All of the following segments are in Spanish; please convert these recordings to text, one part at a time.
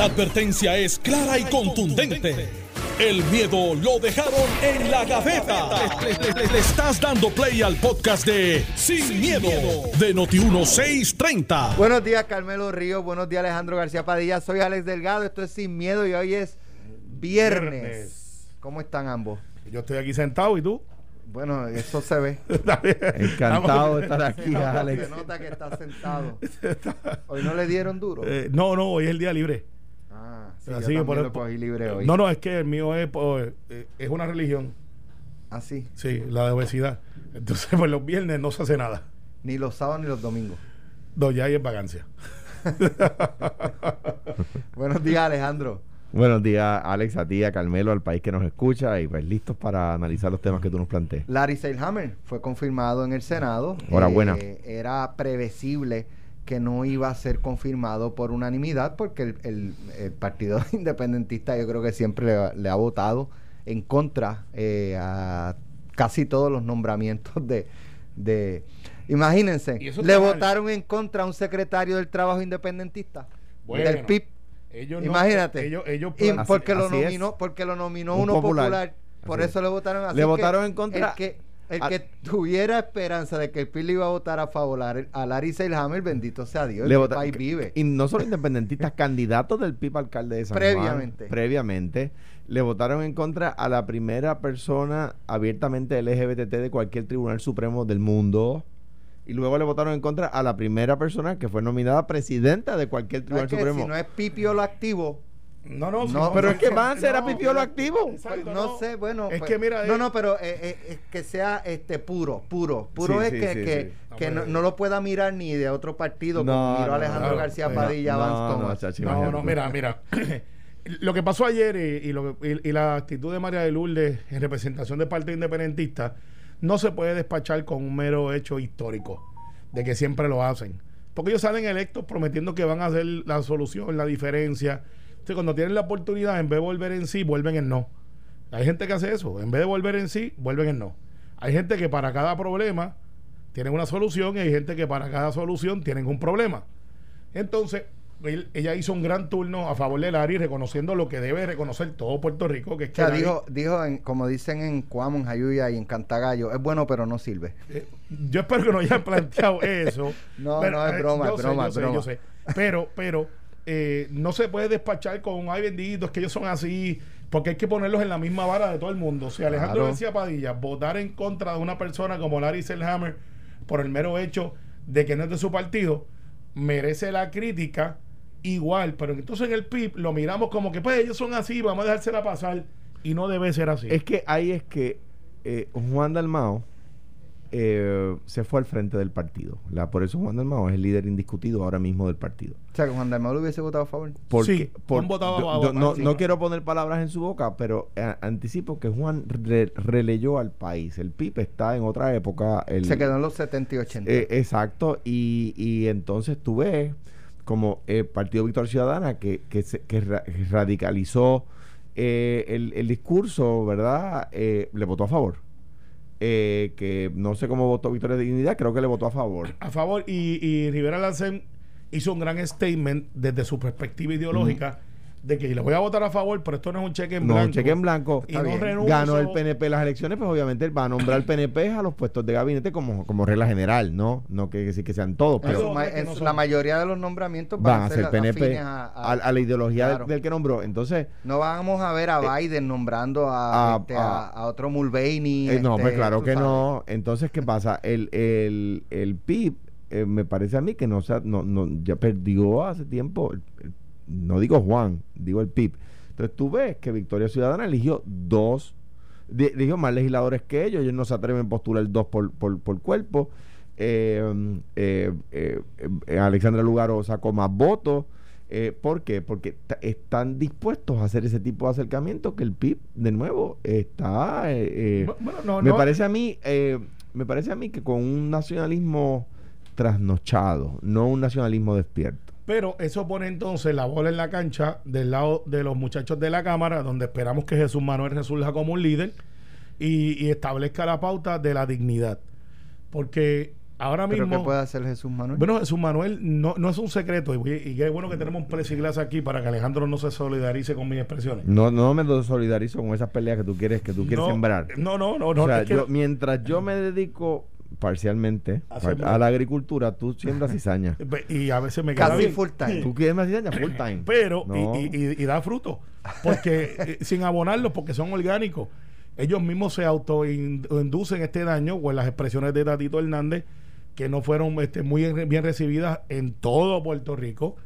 La advertencia es clara y contundente. El miedo lo dejaron en la gaveta. Le, le- le- le estás dando play al podcast de Sin, miedo, de Noti1630. Buenos días, Carmelo Ríos. Buenos días, Alejandro García Padilla. Soy Alex Delgado. Esto es Sin Miedo y hoy es viernes. Viernes. ¿Cómo están ambos? Yo estoy aquí sentado y tú. Bueno, eso se ve. Encantado de estar aquí, Alex. Se nota que está sentado. Hoy no le dieron duro. Eh, no, no, hoy es el día libre. Ah, sí, Así yo que por el- lo cogí libre hoy. No, no, es que el mío es, pues, eh, es una religión. Así. Sí, la de obesidad. Entonces, pues los viernes no se hace nada. Ni los sábados ni los domingos. No, ya hay es vacancia. Buenos días, Alejandro. Buenos días, Alex, a ti, a Carmelo, al país que nos escucha y pues listos para analizar los temas que tú nos plantees. Larry Seilhammer fue confirmado en el Senado. Enhorabuena. Eh, era previsible que no iba a ser confirmado por unanimidad porque el, el- el Partido Independentista yo creo que siempre le, le ha votado en contra eh, a casi todos los nombramientos de... de imagínense, le mal. votaron en contra a un secretario del trabajo independentista, Bueno, del PIB. Ellos no- Imagínate. ellos, ellos Y porque lo así nominó, porque lo nominó Un uno popular, popular. por eso es. le votaron así. Le que votaron en contra El que, el a- que tuviera esperanza de que el PIB le iba a votar a favor a, Larry Seilhammer, bendito sea Dios, Le el vota- país vive. Y no solo independentistas, candidatos del PIB alcalde de San Previamente. Juan. Previamente. Le votaron en contra a la primera persona abiertamente LGBT de cualquier tribunal supremo del mundo. Y luego le votaron en contra a la primera persona que fue nominada presidenta de cualquier tribunal es que supremo. si no es Pipiolo activo, No, no, No, pero no, es que no, Vance era no, pipiolo activo. Exacto, pues, no, sé, bueno. Es pues, que mira, No, eh, no, pero eh, eh, es que sea este puro, puro. Puro Sí, es sí, que, sí, que, sí. que No, no, no lo pueda mirar ni de otro partido No, como miró no, Alejandro García. Padilla, No, Vance no, No, no, mira, mira. lo que pasó ayer y, y lo y la actitud de María de Lourdes en representación del Partido Independentista no se puede despachar con un mero hecho histórico de que siempre lo hacen. Porque ellos salen electos prometiendo que van a hacer la solución, la diferencia. Entonces, cuando tienen la oportunidad, en vez de volver en sí, vuelven en no. Hay gente que hace eso. En vez de volver en sí, vuelven en no. Hay gente que para cada problema tienen una solución y hay gente que para cada solución tienen un problema. Entonces, él- ella hizo un gran turno a favor de Larry, reconociendo lo que debe reconocer todo Puerto Rico, que es O que sea, Larry- dijo, dijo en- como dicen en Cuamo, en Jayuya y en Cantagallo, es bueno pero no sirve. eh, yo espero que no hayan planteado eso. No, no, es eh, broma, es sé, broma, yo es sé, broma. yo sé. Pero, pero eh, no se puede despachar con, ay bendito, es que ellos son así, porque hay que ponerlos en la misma vara de todo el mundo. Si Alejandro Claro. García Padilla votar en contra de una persona como Larry Selhammer por el mero hecho de que no es de su partido, merece la crítica igual, pero entonces en el PIB lo miramos como que pues ellos son así, vamos a dejársela pasar y no debe ser así. Es que ahí es que eh, Juan Dalmao eh, se fue al frente del partido. La, por eso Juan Dalmao es el líder indiscutido ahora mismo del partido. O sea, que Juan Dalmau le hubiese votado a favor. Porque, Sí, por- yo- a- a- no, quiero poner palabras en su boca, pero eh, anticipo que Juan re- releyó al país. El PIB está en otra época. El, Se quedó en los 70 y 80. eh, exacto, y, y entonces tú ves como el Partido Victoria Ciudadana que, que, se- que ra- que radicalizó eh, el, el discurso, ¿verdad? Eh, le votó a favor. Eh, que no sé cómo votó Victoria de Dignidad, creo que le votó a favor. a favor y, y Rivera Lancén hizo un gran statement desde su perspectiva ideológica de que le voy a votar a favor, pero esto no es un cheque en No, blanco. un cheque en blanco. Y no. Ganó el PNP las elecciones, pues obviamente él va a nombrar PNP a los puestos de gabinete como, como regla general, ¿no? No que decir que sean todos, pero ma- es que en no su- son- la mayoría de los nombramientos van a ser a- PNP a, a- a- a la ideología del- claro. del, que nombró. Entonces, No vamos a ver a Biden nombrando a, a- este, a, a- a otro Mulvaney. Eh, no, este, pues claro tú que sabes. no. Entonces, ¿qué pasa? El, el, el PIB, eh, me parece a mí que no, se ha- no, no ya perdió hace tiempo. el- el- no digo Juan, digo el PIB. Entonces, tú ves que Victoria Ciudadana eligió dos, eligió más legisladores que ellos. Ellos no se atreven a postular dos por, por, por cuerpo. Eh, eh, eh, eh, Alexandra Lugaro sacó más votos. ¿Por qué? Porque están dispuestos a hacer ese tipo de acercamiento que el PIB, de nuevo, está... Bueno, no, me no. parece a mí eh, me parece a mí que con un nacionalismo trasnochado no un nacionalismo despierto Pero eso pone entonces la bola en la cancha del lado de los muchachos de la Cámara, donde esperamos que Jesús Manuel resurja como un líder y, y establezca la pauta de la dignidad. Porque ahora ¿Pero mismo. qué puede hacer Jesús Manuel? Bueno, Jesús Manuel no, no es un secreto y, y qué bueno que tenemos un plesiglas aquí para que Alejandro no se solidarice con mis expresiones. No, no me solidarizo con esas peleas que tú quieres, que tú quieres no, sembrar. No, no, no, no. o sea, es que- yo- mientras yo me dedico parcialmente A par- sembrar. a la agricultura, tú siembras cizaña. y a veces me queda Casi bien. full time. tú quieres cizaña full time. Pero, No. y, y- y- y da fruto. Porque eh, sin abonarlos, porque son orgánicos. Ellos mismos se autoinducen este daño o en las expresiones de Tatito Hernández, que no fueron este, muy en- bien recibidas en todo Puerto Rico.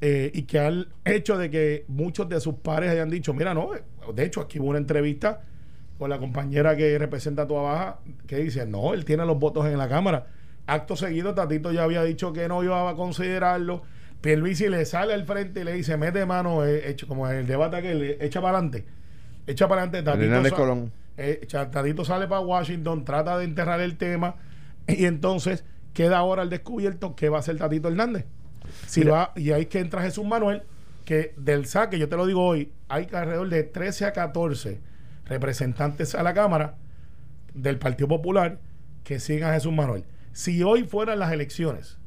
eh, y que al hecho de que muchos de sus pares hayan dicho, mira, no, de hecho aquí hubo una entrevista con la compañera que representa a Tua Baja, que dice, no, él tiene los votos en la Cámara. Acto seguido, Tatito ya había dicho que no iba a considerarlo. Pierluisi le sale al frente y le dice, mete mano, eh, hecho, como en el debate que le echa para adelante. Echa para adelante, Tatito. Hernández sa- Colón. eh, Tatito sale para Washington, trata de enterrar el tema y entonces queda ahora al descubierto qué va a hacer Tatito Hernández. Si va, y ahí que entra Jesús Manuel, que del saque, yo te lo digo hoy, hay alrededor de 13 a 14 representantes a la Cámara del Partido Popular que siguen a Jesús Manuel. Si hoy fueran las elecciones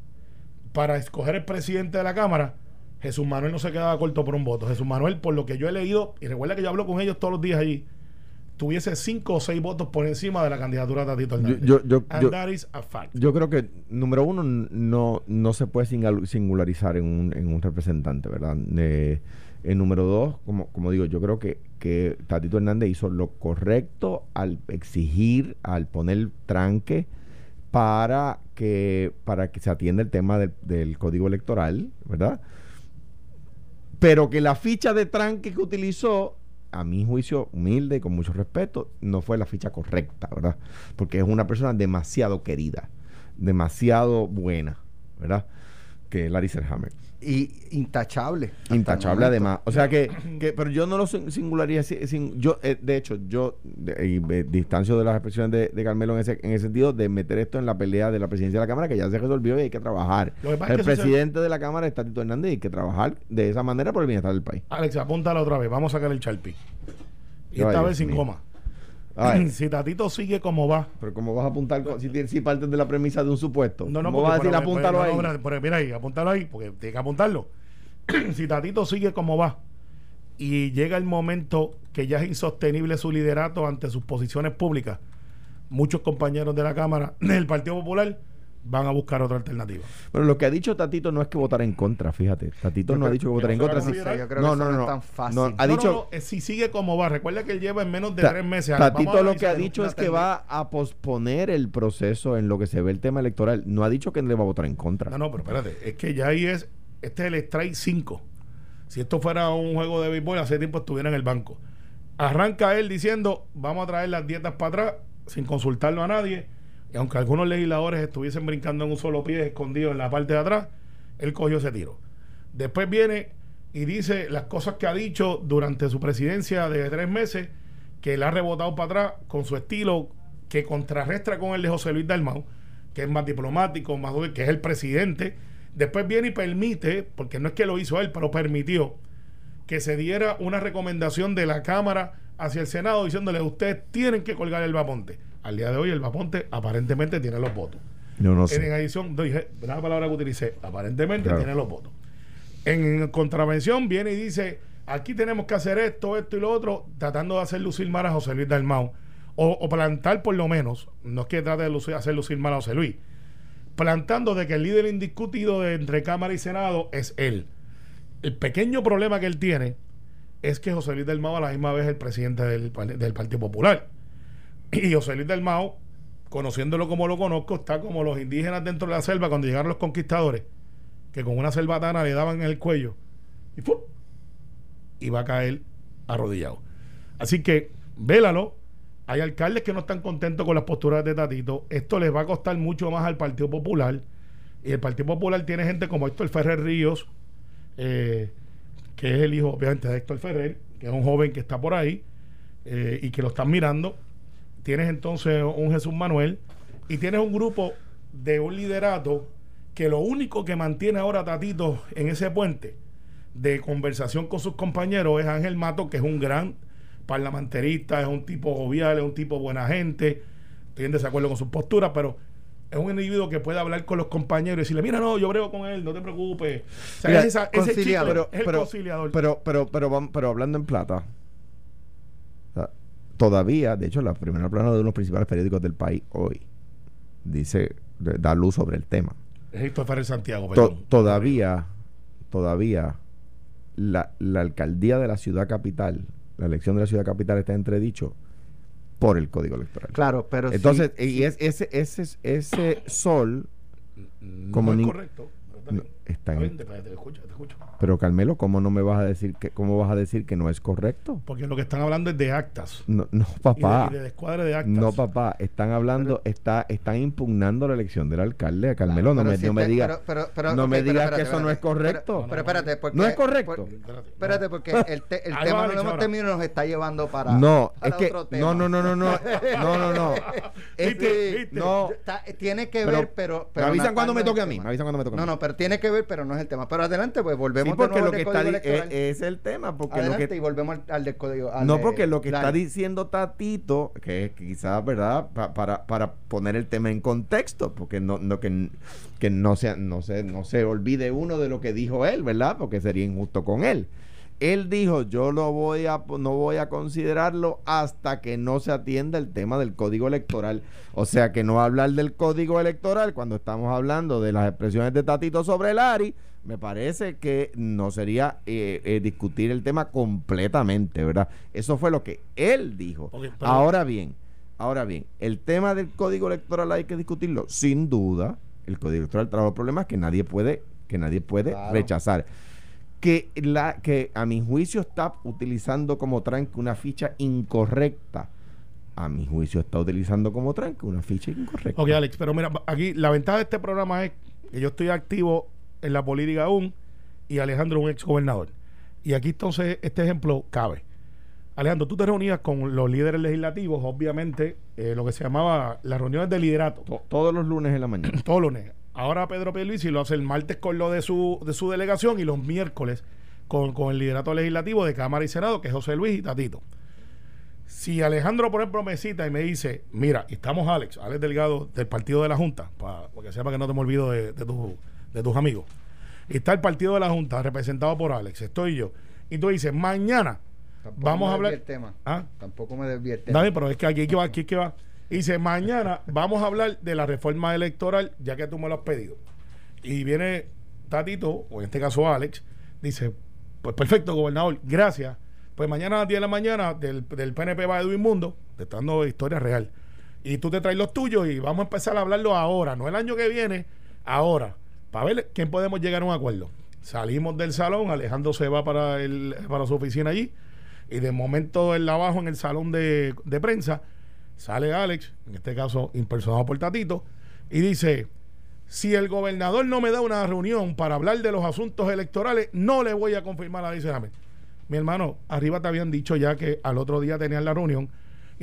para escoger el presidente de la Cámara, Jesús Manuel no se quedaba corto por un voto. Jesús Manuel, por lo que yo he leído, y recuerda que yo hablo con ellos todos los días allí, tuviese cinco o seis votos por encima de la candidatura de Tatito Hernández. yo- yo- And yo- that is a fact. Yo creo que, número uno, no, no se puede singularizar en un, en un representante, ¿verdad? Eh, el número dos, como, digo, yo creo que, que Tatito Hernández hizo lo correcto al exigir, al poner tranque para que, para que se atienda el tema del, código electoral, ¿verdad? Pero que la ficha de tranque que utilizó, a mi juicio humilde y con mucho respeto, no fue la ficha correcta, ¿verdad? Porque es una persona demasiado querida, demasiado buena, ¿verdad? Que Larry Selhammer. Y intachable. el Intachable además. O sea que, que- pero yo no lo sin- singularía sin, yo eh, de hecho yo de, y, eh, distancio de las expresiones de, de Carmelo en ese, en ese sentido de meter esto en la pelea de la presidencia de la Cámara que ya se resolvió y hay que trabajar. Lo que pasa El es que eso se- presidente de la Cámara es Tatito Hernández y hay que trabajar de esa manera por el bienestar del país. Alex, apúntala otra vez. Vamos a sacar el Charpi. Y esta vez sin mío. coma. Ay, si Tatito sigue como va. pero ¿cómo vas a apuntar con- si, tienes- si partes de la premisa de un supuesto? No, no, ¿Cómo vas a decir pero- apúntalo pero- ahí? no, pero mira ahí, apúntalo ahí, porque tiene que apuntarlo. si Tatito sigue como va y llega el momento que ya es insostenible su liderato ante sus posiciones públicas, muchos compañeros de la Cámara del Partido Popular van a buscar otra alternativa. Pero lo que ha dicho Tatito no es que votar en contra, fíjate. Tatito Yo no ha dicho que votar en contra. sí. Yo creo no, que no, eso no, no no. es tan fácil. No, ha No, dicho, no, no, eh, si sigue como va, recuerda que él lleva en menos de Ta- tres meses. Tatito lo que ha dicho es que va a posponer el proceso en lo que se ve el tema electoral. No ha dicho que le va a votar en contra. No, no, pero espérate, es que ya ahí es, este es el strike 5. Si esto fuera un juego de béisbol, hace tiempo estuviera en el banco. Arranca él diciendo, vamos a traer las dietas para atrás, sin consultarlo a nadie. Y aunque algunos legisladores estuviesen brincando en un solo pie, escondido en la parte de atrás, él cogió ese tiro. Después viene y dice las cosas que ha dicho durante su presidencia de tres meses, que él ha rebotado para atrás con su estilo que contrarrestra con el de José Luis Dalmau, que es más diplomático, más que es el presidente. Después viene y permite, porque no es que lo hizo él, pero permitió que se diera una recomendación de la Cámara hacia el Senado diciéndole ustedes tienen que colgar el vaponte. Al día de hoy el vaponte aparentemente tiene los votos. No, no En sé. adición, dije, una palabra que utilicé, aparentemente Claro. tiene los votos. En contravención viene y dice, aquí tenemos que hacer esto, esto y lo otro, tratando de hacer lucir mal a José Luis Dalmau. O, o plantar por lo menos, no es que trate de lucir- hacer lucir mal a José Luis, plantando de que el líder indiscutido de entre Cámara y Senado es él. El pequeño problema que él tiene es que José Luis Dalmau a la misma vez es el presidente del, del Partido Popular. Y José Luis Dalmau, conociéndolo como lo conozco, está como los indígenas dentro de la selva cuando llegaron los conquistadores, que con una selvatana le daban en el cuello y ¡fum! y va a caer arrodillado. Así que, vélalo. Hay alcaldes que no están contentos con las posturas de Tatito. Esto les va a costar mucho más al Partido Popular. Y el Partido Popular tiene gente como Héctor Ferrer Ríos, eh, que es el hijo, obviamente, de Héctor Ferrer, que es un joven que está por ahí eh, y que lo están mirando. Tienes entonces un Jesús Manuel y tienes un grupo de un liderato que lo único que mantiene ahora a Tatito en ese puente de conversación con sus compañeros es Ángel Mato, que es un gran parlamentarista, es un tipo jovial, es un tipo buena gente, estoy en desacuerdo con sus posturas, pero es un individuo que puede hablar con los compañeros y decirle, mira, no, yo brego con él, no te preocupes. O sea, Mira, es esa- ese pero, es el pero, conciliador. pero, pero, pero, hablando en plata, todavía, de hecho, la primera plana de uno de los principales periódicos del país hoy dice, da luz sobre el tema. Ferrer Santiago, To- todavía, todavía, la, la alcaldía de la ciudad capital, la elección de la ciudad capital está entredicho por el código electoral. Claro, pero Entonces, sí, y es, ese, ese, ese sol no como es correcto. no, bien. está Está en- bien, te, te escucho, te escucho. Pero Carmelo, ¿cómo no me vas a decir que, cómo vas a decir que no es correcto? Porque lo que están hablando es de actas. No, no Y de, papá. y de descuadre de actas. No, papá, están hablando, está, están impugnando la elección del alcalde. Carmelo, no me, si no me no digas espérate, que eso no es correcto. Pero, pero espérate, porque, no es correcto. por- Espérate, porque el, te- el tema no lo hemos terminado y nos está llevando para. no, para es que otro tema. no, no, no, no, no, no, no, no. Es que no. Está- tiene que Pero- ver, pero. me avisan cuando me toque a mí, me avisan cuando me toque a mí. No, no, pero tiene que ver, pero no es el tema. Pero adelante, pues volvemos Sí, porque de nuevo lo que está electoral. es, es el tema, porque adelante lo que y volvemos al, al del código. al No, porque lo que está diciendo Tatito, que quizás, ¿verdad? Pa- para, para poner el tema en contexto, porque no, no que, que no, se, no, se, no se olvide uno de lo que dijo él, ¿verdad? Porque sería injusto con él. Él dijo, yo lo voy a, no voy a considerarlo hasta que no se atienda el tema del código electoral. O sea que no hablar del código electoral cuando estamos hablando de las expresiones de Tatito sobre el ARI, me parece que no sería eh, eh, discutir el tema completamente, ¿verdad? Eso fue lo que él dijo. Ahora bien, ahora bien, el tema del código electoral hay que discutirlo, sin duda. El código electoral trae los problemas que nadie puede, que nadie puede Claro. rechazar. Que la, que a mi juicio está utilizando como tranque una ficha incorrecta. A mi juicio está utilizando como tranque una ficha incorrecta. Ok, Alex, pero mira, aquí la ventaja de este programa es que yo estoy activo en la política aún y Alejandro es un ex gobernador. Y aquí entonces este ejemplo cabe. Alejandro, tú te reunías con los líderes legislativos, obviamente, eh, lo que se llamaba las reuniones de liderato, To- todos los lunes en la mañana. todos los lunes. Ahora Pedro Pierluisi lo hace el martes con lo de su, de su delegación y los miércoles con, con el liderato legislativo de Cámara y Senado, que es José Luis y Tatito. Si Alejandro, por ejemplo, me cita y me dice, mira, estamos Alex, Alex Delgado del Partido de la Junta, para porque sepa que no te me olvido de, de, tu- de tus amigos. Y está el Partido de la Junta representado por Alex, estoy yo. Y tú dices, mañana Tampoco vamos a hablar... el tema. ¿Ah? Tampoco me tema. Dale, pero es que aquí que va, aquí es que va. Y dice, mañana vamos a hablar de la reforma electoral, ya que tú me lo has pedido. Y viene Tatito, o en este caso Alex, dice, pues perfecto, gobernador, gracias. Pues mañana a las 10 de la mañana del, del PNP va Edwin Mundo, te está dando historia real. Y tú te traes los tuyos y vamos a empezar a hablarlo ahora, no el año que viene, ahora, para ver quién podemos llegar a un acuerdo. Salimos del salón, Alejandro se va para, el, para su oficina allí, y de momento él abajo en el salón de, de prensa sale Alex, en este caso impersonado por Tatito, y dice, si el gobernador no me da una reunión para hablar de los asuntos electorales, no le voy a confirmar a Alicia Ramírez. Mi hermano, arriba te habían dicho ya que al otro día tenían la reunión,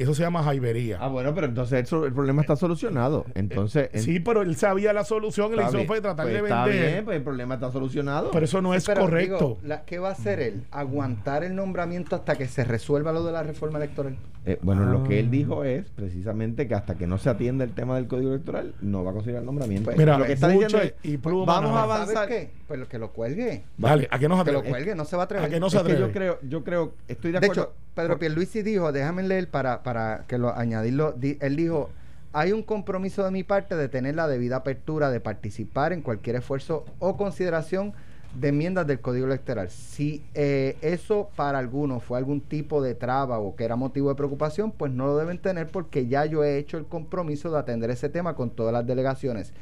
eso se llama jaibería. Ah, bueno, pero entonces eso- el problema está solucionado. Entonces, en- sí, pero él sabía la solución y le está hizo fue tratar Pues de está vender. bien, pues el problema está solucionado. Pero eso no es Pero, correcto. digo, la- ¿Qué va a hacer él? ¿Aguantar el nombramiento hasta que se resuelva lo de la reforma electoral? Eh, bueno, lo que él Ah. dijo es precisamente que hasta que no se atienda el tema del código electoral, no va a considerar el nombramiento. Pues, Mira, lo que está diciendo es, y Pluma vamos a avanzar. ¿Sabes qué? Pues que lo cuelgue. Vale, ¿a qué nos Que lo atreve? cuelgue, no se va a atrever. ¿A que no se es que yo atreve? creo, yo creo, estoy de De acuerdo. hecho, Pedro Pierluisi dijo, déjame leer para, para que lo añadirlo, di- él dijo, hay un compromiso de mi parte de tener la debida apertura de participar en cualquier esfuerzo o consideración de enmiendas del Código Electoral. Si eh, eso para algunos fue algún tipo de traba o que era motivo de preocupación, pues no lo deben tener porque ya yo he hecho el compromiso de atender ese tema con todas las delegaciones.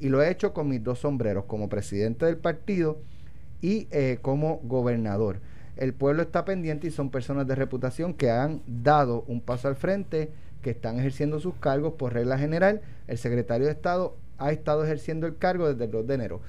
Y lo he hecho con mis dos sombreros, como presidente del partido y eh, como gobernador. El pueblo está pendiente y son personas de reputación que han dado un paso al frente, que están ejerciendo sus cargos por regla general. El secretario de Estado ha estado ejerciendo el cargo desde el 2 de enero.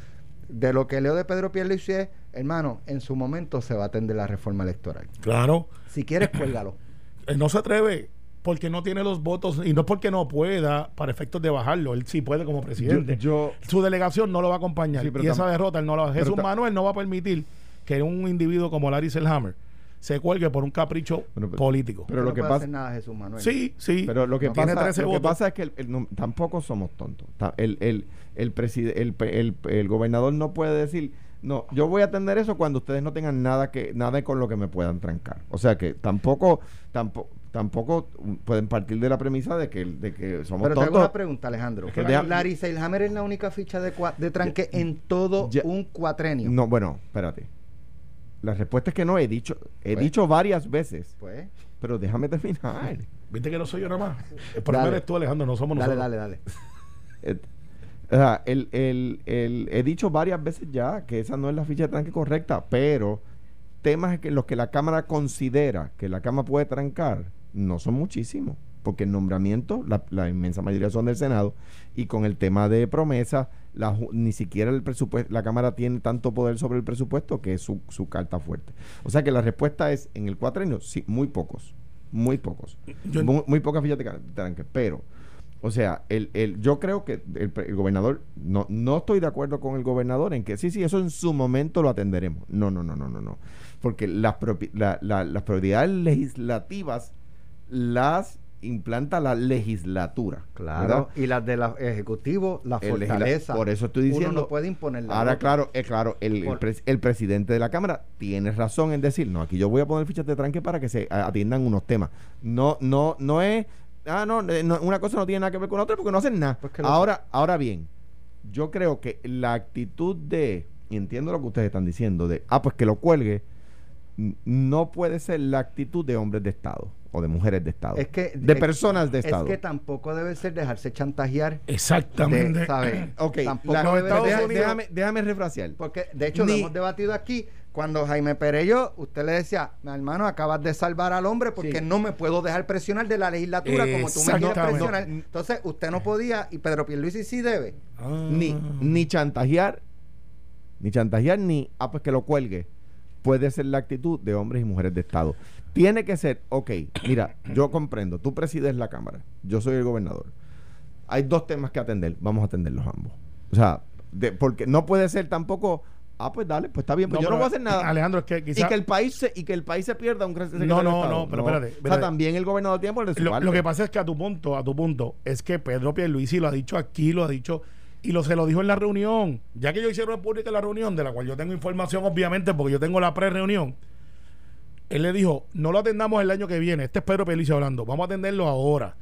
De lo que leo de Pedro Pierluisi es, hermano, en su momento se va a atender la reforma electoral. Claro. Si quieres, cuélgalo. Él no se atreve porque no tiene los votos y no es porque no pueda para efectos de bajarlo. Él sí puede como presidente. yo- Su delegación no lo va a acompañar Sí, pero y esa derrota él no la va a Jesús Manuel no va a permitir que un individuo como Larry Selhammer se cuelgue por un capricho Bueno, pero- político. Pero No lo que puede pasa hacer nada Jesús Manuel. sí, sí. Pero lo que, pasa, 13 lo que pasa es que el- el- no, tampoco somos tontos. El, el, el, preside- el, pe- el- el gobernador no puede decir, no, yo voy a atender eso cuando ustedes no tengan nada que nada con lo que me puedan trancar. O sea que tampoco tampoco tampoco pueden partir de la premisa de que, de que somos Pero te hago tontos. una pregunta, Alejandro. Es que deja- Larry Seilhammer es la única ficha de, cua- de tranque en todo Ya- un cuatrenio. No, bueno, espérate. La respuesta es que no he dicho, he Pues. dicho varias veces, Pues, pero déjame terminar. Viste que no soy yo nada más. El problema Dale. eres tú, Alejandro, no somos dale, nosotros. dale, dale. Eh, o sea, el, el- el- he dicho varias veces ya que esa no es la ficha de tranque correcta, pero temas que los que la Cámara considera que la Cámara puede trancar no son muchísimos, porque el nombramiento, la, la inmensa mayoría son del Senado, y con el tema de promesa, la ni siquiera el presupuesto, la Cámara tiene tanto poder sobre el presupuesto que es su, su carta fuerte. O sea que la respuesta es, en el cuatrenio, sí, muy pocos, muy pocos, Yo- muy, muy pocas fichas de tranque, pero o sea, el, el, yo creo que el, el gobernador, no, no estoy de acuerdo con el gobernador en que sí, sí, eso en su momento lo atenderemos. No, no, no, no, no, no. Porque las, la- la- las prioridades legislativas las implanta la legislatura. Claro. ¿verdad? Y las del Ejecutivo, la El fortaleza. por eso estoy diciendo- Uno no puede imponerla. Ahora, claro, eh, claro, el, el pres- el presidente de la Cámara tiene razón en decir, no, aquí yo voy a poner fichas de tranque para que se atiendan unos temas. No, no, no es, ah, no, eh, no, una cosa no tiene nada que ver con otra porque no hacen nada. Pues lo- ahora, ahora bien, yo creo que la actitud de, y entiendo lo que ustedes están diciendo, de, ah, pues que lo cuelgue, no puede ser la actitud de hombres de Estado o de mujeres de Estado. Es que, de es- personas de Estado. Es que tampoco debe ser dejarse chantajear. Exactamente. De, ¿sabes? Ok, Tampoco la- Estados deja- Unidos- déjame, déjame refrasear. Porque, de hecho, lo hemos debatido aquí. Cuando Jaime Perello, usted le decía, mi hermano, acabas de salvar al hombre porque Sí. no me puedo dejar presionar de la legislatura como tú me quieres presionar. Entonces, usted no podía, y Pedro Pierluisi sí debe. Ah. ni, ni chantajear, ni chantajear, ni, ah, pues que lo cuelgue. Puede ser la actitud de hombres y mujeres de Estado. Tiene que ser, ok, mira, yo comprendo, tú presides la Cámara, yo soy el gobernador. Hay dos temas que atender, vamos a atenderlos ambos. O sea, de- porque no puede ser tampoco, ah, pues dale, pues está bien, pues No, yo no voy a hacer nada. Alejandro, es que y quizá que el país se, y que el país se pierda un secretario No, no, no, pero espérate, O sea, también el gobernador tiene por lo, lo que pasa es que a tu punto, a tu punto, es que Pedro Pierluisi lo ha dicho aquí, lo ha dicho y lo se lo dijo en la reunión. Ya que ellos hicieron pública la reunión, de la cual yo tengo información, obviamente, porque yo tengo la pre-reunión. Él le dijo, no lo atendamos el año que viene. Este es Pedro Pierluisi hablando. Vamos a atenderlo ahora.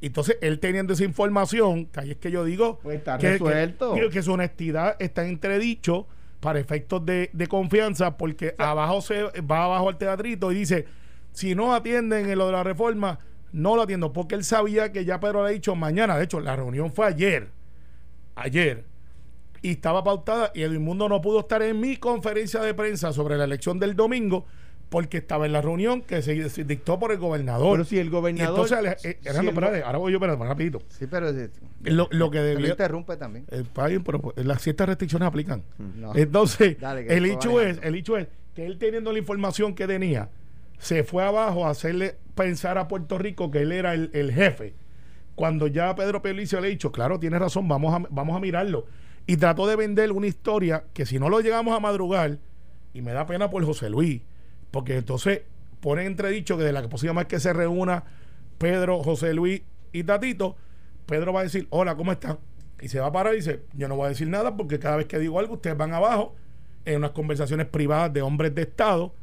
Entonces, él teniendo esa información, que ahí es que yo digo Pues está que, resuelto. que- que su honestidad está entredicho para efectos de, de confianza, porque abajo se va abajo al teatrito y dice, si no atienden en lo de la reforma, no lo atiendo, porque él sabía que ya Pedro le ha dicho mañana, de hecho, la reunión fue ayer, ayer, y estaba pautada, y Edwin Mundo no pudo estar en mi conferencia de prensa sobre la elección del domingo, porque estaba en la reunión que se, se dictó por el gobernador. Pero si el Y gobernador. entonces, eh, si espérate, ahora voy yo, espérate, rapidito. Sí, pero eh, Lo, lo que debía... interrumpe también. El país, pero pues, las ciertas restricciones aplican. No. Entonces, Dale, el hecho es, el hecho es que él teniendo la información que tenía, se fue abajo a hacerle pensar a Puerto Rico que él era el, el jefe. Cuando ya Pedro Pelicio le ha dicho, claro, tiene razón, vamos a, vamos a mirarlo. Y trató de vender una historia que si no lo llegamos a madrugar, y me da pena por José Luis, porque entonces pone entredicho que de la posibilidad más que se reúna Pedro, José Luis y Tatito, Pedro va a decir, hola, ¿cómo están? Y se va a parar y dice, yo no voy a decir nada porque cada vez que digo algo, ustedes van abajo en unas conversaciones privadas de hombres de Estado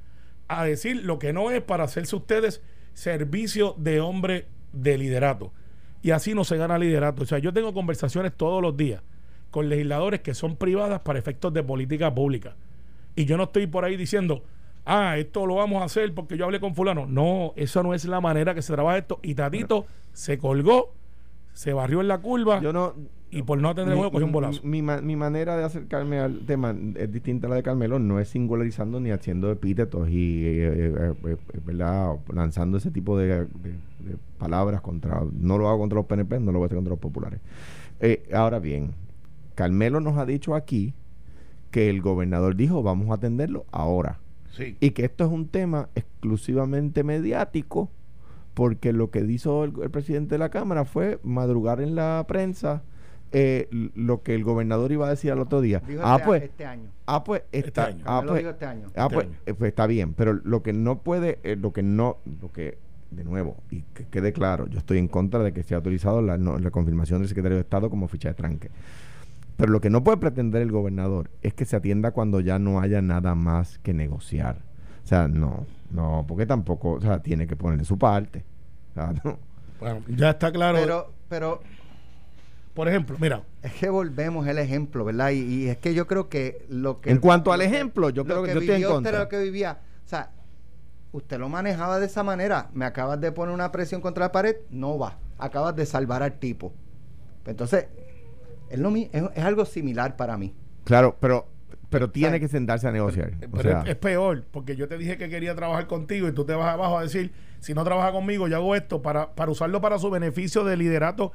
a decir lo que no es para hacerse ustedes servicio de hombre de liderato. Y así no se gana liderato. O sea, yo tengo conversaciones todos los días con legisladores que son privadas para efectos de política pública. Y yo no estoy por ahí diciendo, ah, esto lo vamos a hacer porque yo hablé con fulano. No, eso no es la manera que se trabaja esto. Y Tatito se colgó, se barrió en la curva Yo no. Y por no atender el juego cogió un bolazo. Mi, ma- mi manera de acercarme al tema es distinta a la de Carmelo, no es singularizando ni haciendo epítetos y eh, eh, eh, eh, ¿verdad? lanzando ese tipo de, de- de palabras contra. No lo hago contra los PNP, no lo voy a hacer contra los populares. Eh, ahora bien, Carmelo nos ha dicho aquí que el gobernador dijo vamos a atenderlo ahora Sí. y que esto es un tema exclusivamente mediático porque lo que hizo el, el presidente de la Cámara fue madrugar en la prensa eh, lo que el gobernador iba a decir al otro día. Dijo ah, este, pues, este año. ah, pues, está, año. ah, pues, este año. ah, Este pues, año. eh, pues está bien, pero lo que no puede, eh, lo que no, lo que, de nuevo, y que quede claro, yo estoy en contra de que se ha utilizado la, no- la confirmación del secretario de Estado como ficha de tranque. Pero lo que no puede pretender el gobernador es que se atienda cuando ya no haya nada más que negociar. O sea, no, no, porque tampoco, o sea, tiene que poner de su parte. O sea, no. Bueno, ya está claro. Pero, pero por ejemplo, mira, es que volvemos el ejemplo, ¿verdad? Y, y es que yo creo que lo que... En cuanto al ejemplo, yo creo que yo estoy en vivió usted contra. lo que vivía. O sea, usted lo manejaba de esa manera. Me acabas de poner una presión contra la pared, no va. Acabas de salvar al tipo. Entonces, es, lo, mi- es, es algo similar para mí. Claro, pero, pero tiene que sentarse a negociar. O pero sea, es, es peor, porque yo te dije que quería trabajar contigo y tú te vas abajo a decir, si no trabaja conmigo, yo hago esto para, para usarlo para su beneficio de liderato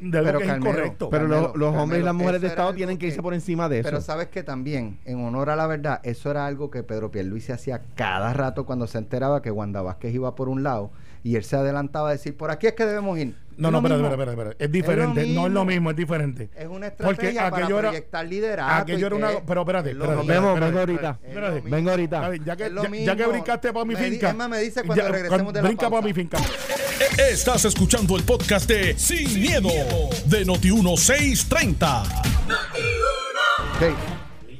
de algo Pero, que es Carmelo, incorrecto. pero los, Carmelo, hombres y las mujeres de Estado tienen que irse por encima de eso. Pero sabes que también, en honor a la verdad, eso era algo que Pedro Pierluisi hacía cada rato cuando se enteraba que Wanda Vázquez iba por un lado y él se adelantaba a decir, por aquí es que debemos ir. no, no, espera, espera, espera, espera. Es diferente, no es lo mismo, es diferente. Es una Porque estrategia para aquello era- proyectar liderato. aquello era una- pero espérate, es espérate, vemos, espérate, vengo ahorita. Vengo ahorita. Ver, ya que, ya, ya que brincaste para mi Me di- finca. más, me dice cuando regresemos de la Brinca para mi finca. Estás escuchando el podcast de Sin, miedo, de Noti1630. Ok.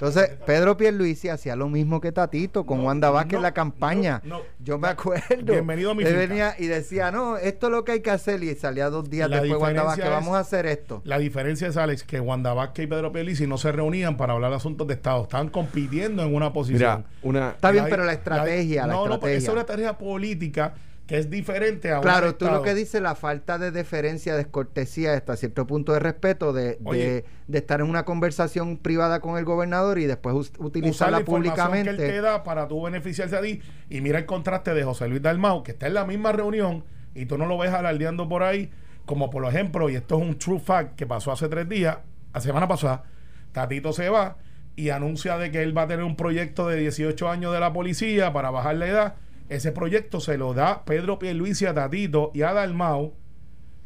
Entonces, Pedro Pierluisi hacía lo mismo que Tatito con No, Wanda Vázquez no, en la campaña. no, no. Yo me acuerdo. Bienvenido a mi Él venía y decía, no, esto es lo que hay que hacer. Y salía dos días La después Wanda Vázquez, es- vamos a hacer esto. La diferencia es, Alex, que Wanda Vázquez y Pedro Pierluisi no se reunían para hablar de asuntos de Estado. Estaban compitiendo en una posición. Mira, una. Está bien, La- pero la estrategia, la no, no, porque estrategia. esa es una estrategia política que es diferente a un Claro, tú lo que dices, la falta de deferencia, descortesía, hasta cierto punto de respeto, de, de, de estar en una conversación privada con el gobernador y después usar la utilizarla información que él públicamente. te da para tú beneficiarse a ti. Y mira el contraste de José Luis Dalmau, que está en la misma reunión y tú no lo ves alardeando por ahí, como por ejemplo, y esto es un true fact que pasó hace tres días, la semana pasada, Tatito se va y anuncia de que él va a tener un proyecto de 18 años de la policía para bajar la edad. Ese proyecto se lo da Pedro Pierluisi a Tatito y a Dalmau.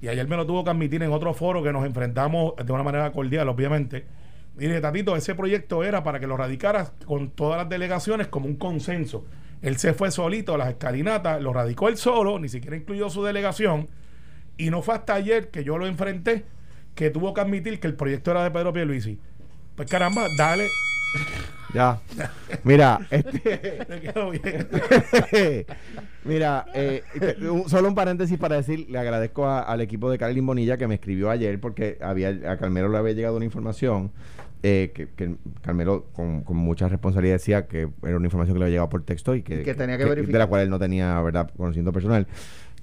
Y ayer me lo tuvo que admitir en otro foro que nos enfrentamos de una manera cordial, obviamente. Mire, Tatito, ese proyecto era para que lo radicaras con todas las delegaciones como un consenso. Él se fue solito a las escalinatas, lo radicó él solo, ni siquiera incluyó su delegación. Y no fue hasta ayer que yo lo enfrenté que tuvo que admitir que el proyecto era de Pedro Pierluisi. Pues caramba, dale. Ya. Mira, este. Me quedo bien. Mira, eh, solo un paréntesis para decir, le agradezco a- al equipo de Carolyn Bonilla que me escribió ayer porque había a Carmelo le había llegado una información eh, que, que Carmelo con, con mucha responsabilidad decía que era una información que le había llegado por texto y que, Y que tenía que de verificar. la cual él no tenía verdad conocimiento personal.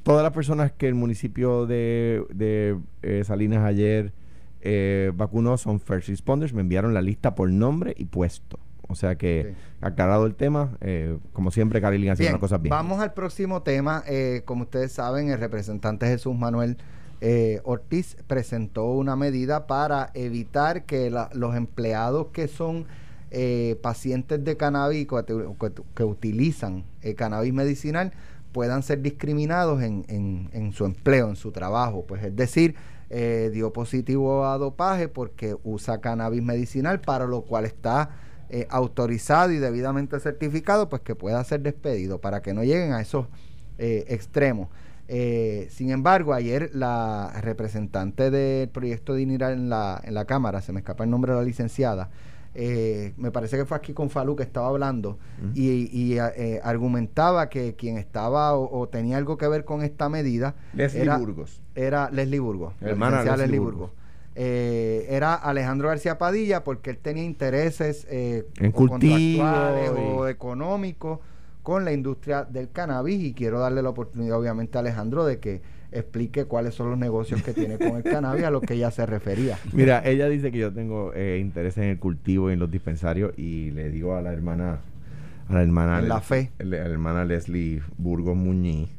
Todas las personas que el municipio de, de, eh, Salinas ayer eh, vacunó son first responders, me enviaron la lista por nombre y puesto. O sea que, aclarado el tema, eh, como siempre, Carolyn haciendo las cosas bien. vamos al próximo tema. Eh, como ustedes saben, el representante Jesús Manuel eh, Ortiz presentó una medida para evitar que la- los empleados que son eh, pacientes de cannabis que, que- utilizan eh, cannabis medicinal puedan ser discriminados en, en- en su empleo, en su trabajo. Pues es decir, eh, dio positivo a dopaje porque usa cannabis medicinal, para lo cual está eh, autorizado y debidamente certificado, pues que pueda ser despedido para que no lleguen a esos eh, extremos. Eh, sin embargo, ayer la representante del proyecto de INIRA en la, en la Cámara, se me escapa el nombre de la licenciada, eh, me parece que fue aquí con Falú que estaba hablando y, y, eh, argumentaba que quien estaba o, o tenía algo que ver con esta medida Leslie era, Burgos. era Leslie Burgos, Hermana Leslie Leslie Burgos. Burgos. Eh, era Alejandro García Padilla porque él tenía intereses eh, En o contractuales o y- económicos con la industria del cannabis y quiero darle la oportunidad obviamente a Alejandro de que explique cuáles son los negocios que tiene con el cannabis a los que ella se refería. Mira, ella dice que yo tengo eh, interés en el cultivo y en los dispensarios y le digo a la hermana, a la hermana, En la fe. le- a la hermana Leslie Burgos Muñiz,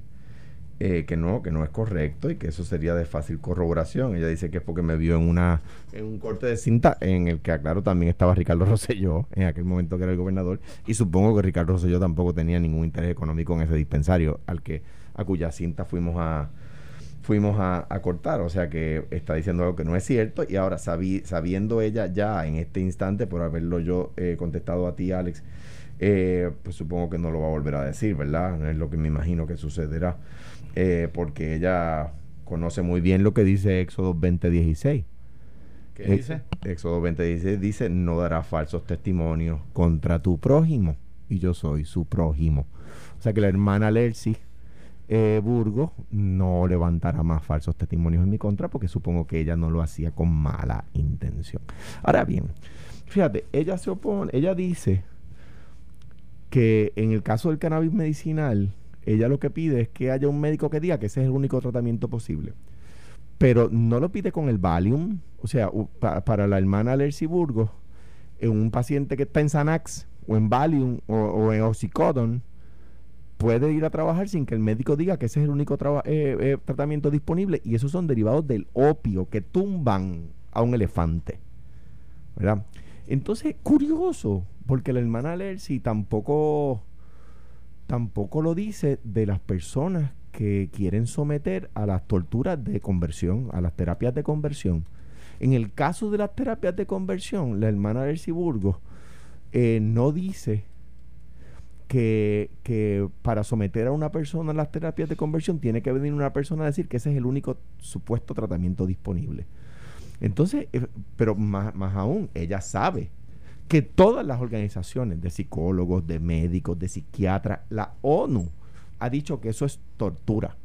eh, que no, que no es correcto y que eso sería de fácil corroboración. Ella dice que es porque me vio en una, en un corte de cinta en el que aclaro también estaba Ricardo Rosselló, en aquel momento que era el gobernador, y supongo que Ricardo Rosselló tampoco tenía ningún interés económico en ese dispensario, al que, a cuya cinta fuimos a fuimos a, cortar. O sea que está diciendo algo que no es cierto. Y ahora, sabiendo ella ya en este instante, por haberlo yo eh, contestado a ti, Alex, eh, pues supongo que no lo va a volver a decir, ¿verdad? Es lo que me imagino que sucederá. Eh, porque ella conoce muy bien lo que dice Éxodo 2016. ¿Qué dice? Éxodo 2016 dice, no dará falsos testimonios contra tu prójimo. Y yo soy su prójimo. O sea que la hermana Lercy eh, Burgos no levantará más falsos testimonios en mi contra porque supongo que ella no lo hacía con mala intención. Ahora bien, fíjate, ella se opone, ella dice que en el caso del cannabis medicinal, ella lo que pide es que haya un médico que diga que ese es el único tratamiento posible. Pero no lo pide con el Valium, o sea, para la hermana Lercy Burgos, en un paciente que está en Xanax o en Valium o, en Oxycodone, puede ir a trabajar sin que el médico diga que ese es el único eh, eh, tratamiento disponible y esos son derivados del opio que tumban a un elefante. ¿Verdad? Entonces, curioso, porque la hermana Lercy tampoco, tampoco lo dice de las personas que quieren someter a las torturas de conversión, a las terapias de conversión. En el caso de las terapias de conversión, la hermana Lercy Burgos eh, no dice que, para someter a una persona a las terapias de conversión tiene que venir una persona a decir que ese es el único supuesto tratamiento disponible. Entonces, eh, pero más, más aún, ella sabe que todas las organizaciones de psicólogos, de médicos, de psiquiatras, la ONU ha dicho que eso es tortura,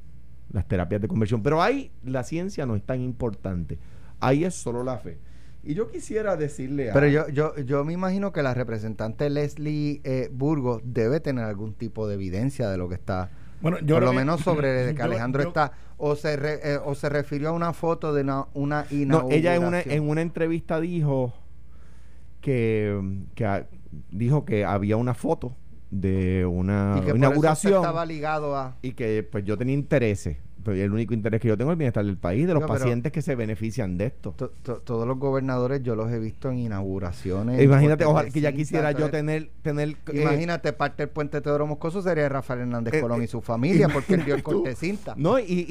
las terapias de conversión. Pero ahí la ciencia no es tan importante. Ahí es solo la fe. Y yo quisiera decirle a... Pero yo, yo, yo me imagino que la representante Leslie eh, Burgos debe tener algún tipo de evidencia de lo que está... Bueno, yo por lo menos sobre que Alejandro está o se eh, o se refirió a una foto de una, una inauguración. No, ella en una, en una entrevista dijo que, que dijo que había una foto de una y que inauguración estaba ligado a y que pues yo tenía intereses el único interés que yo tengo es el bienestar del país, de los pacientes que se benefician de esto. todos los gobernadores yo los he visto en inauguraciones. Imagínate, ojalá que ya quisiera yo tener... tener eh, imagínate, parte del puente Teodoro Moscoso sería Rafael Hernández eh, Colón y eh, su familia, porque él vio el corte de cinta. No, y,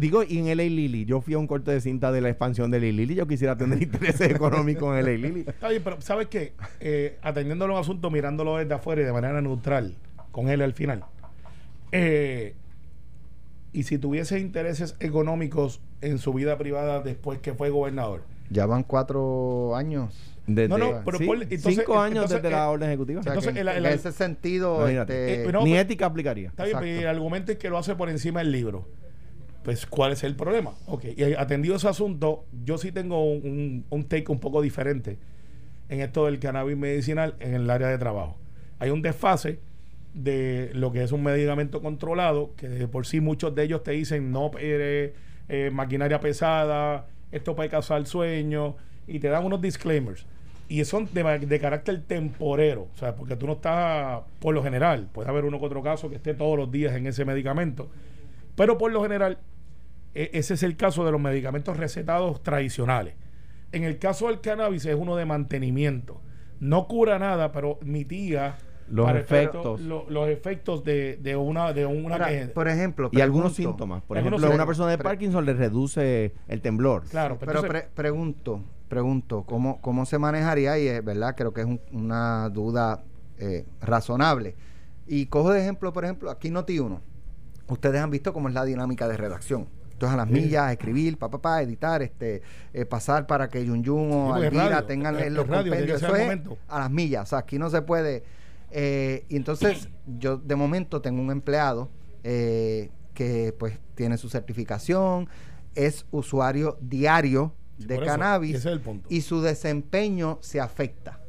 digo, y en LA Lili, yo fui a un corte de cinta de la expansión de LA Lili, yo quisiera tener intereses económicos en LA Lili. Está bien, pero ¿sabes qué? atendiendo los asuntos, mirándolo desde afuera y de manera neutral, con él al final. Eh y si tuviese intereses económicos en su vida privada después que fue gobernador. Ya van cuatro años. no, no, pero cinco años desde la eh, orden ejecutiva. entonces, en, ese sentido, este, eh, ni ética aplicaría. Está bien, pero el argumento es que lo hace por encima del libro. Pues, ¿cuál es el problema? Ok, y atendido ese asunto, yo sí tengo un, un take un poco diferente en esto del cannabis medicinal en el área de trabajo. Hay un desfase de lo que es un medicamento controlado, que de por sí muchos de ellos te dicen no eh, eh, maquinaria pesada, esto puede causar sueño, y te dan unos disclaimers. Y son de, de, carácter temporero, o sea, porque tú no estás, por lo general, puede haber uno que otro caso que esté todos los días en ese medicamento, pero por lo general, e, ese es el caso de los medicamentos recetados tradicionales. En el caso del cannabis es uno de mantenimiento. No cura nada, pero mitiga los efectos. los efectos de, de una de una por ejemplo y algunos síntomas. Por ejemplo a una persona de Parkinson le reduce el temblor. Claro pero, pregunto pregunto cómo cómo se manejaría y es verdad creo que es una duda eh, razonable. Y cojo de ejemplo por ejemplo aquí noti uno. Ustedes han visto cómo es la dinámica de redacción. Entonces a las millas, escribir, papá, pa, editar, este, eh, pasar para que Yun Yun o Alvira tengan los compendios. Eso es a las millas. O sea, aquí no se puede eh, y entonces yo de momento tengo un empleado eh, que pues tiene su certificación, es usuario diario de cannabis y su desempeño se afecta